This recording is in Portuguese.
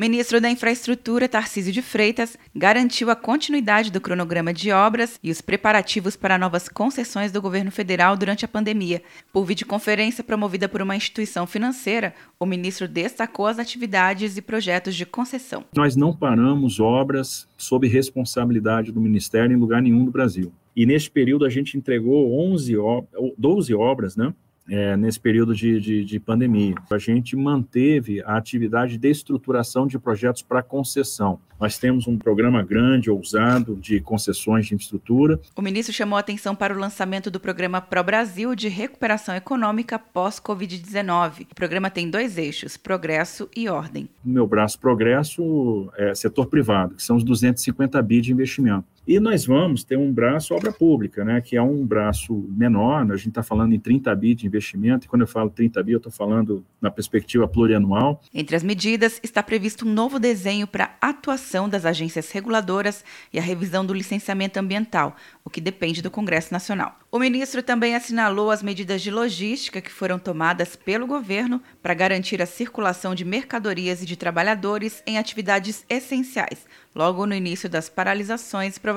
Ministro da Infraestrutura, Tarcísio de Freitas, garantiu a continuidade do cronograma de obras e os preparativos para novas concessões do governo federal durante a pandemia. Por videoconferência promovida por uma instituição financeira, o ministro destacou as atividades e projetos de concessão. Nós não paramos obras sob responsabilidade do Ministério em lugar nenhum do Brasil. E neste período a gente entregou 11, 12 obras, né? É, nesse período de, de, de, pandemia. A gente manteve a atividade de estruturação de projetos para concessão. Nós temos um programa grande, ousado, de concessões de infraestrutura. O ministro chamou a atenção para o lançamento do programa Pro Brasil de recuperação econômica pós-Covid-19. O programa tem dois eixos, progresso e ordem. O meu braço progresso é setor privado, que são os 250 bi de investimento. E nós vamos ter um braço obra pública, né, que é um braço menor, a gente está falando em 30 bi de investimento, e quando eu falo 30 bi, eu estou falando na perspectiva plurianual. Entre as medidas, está previsto um novo desenho para atuação das agências reguladoras e a revisão do licenciamento ambiental, o que depende do Congresso Nacional. O ministro também assinalou as medidas de logística que foram tomadas pelo governo para garantir a circulação de mercadorias e de trabalhadores em atividades essenciais, logo no início das paralisações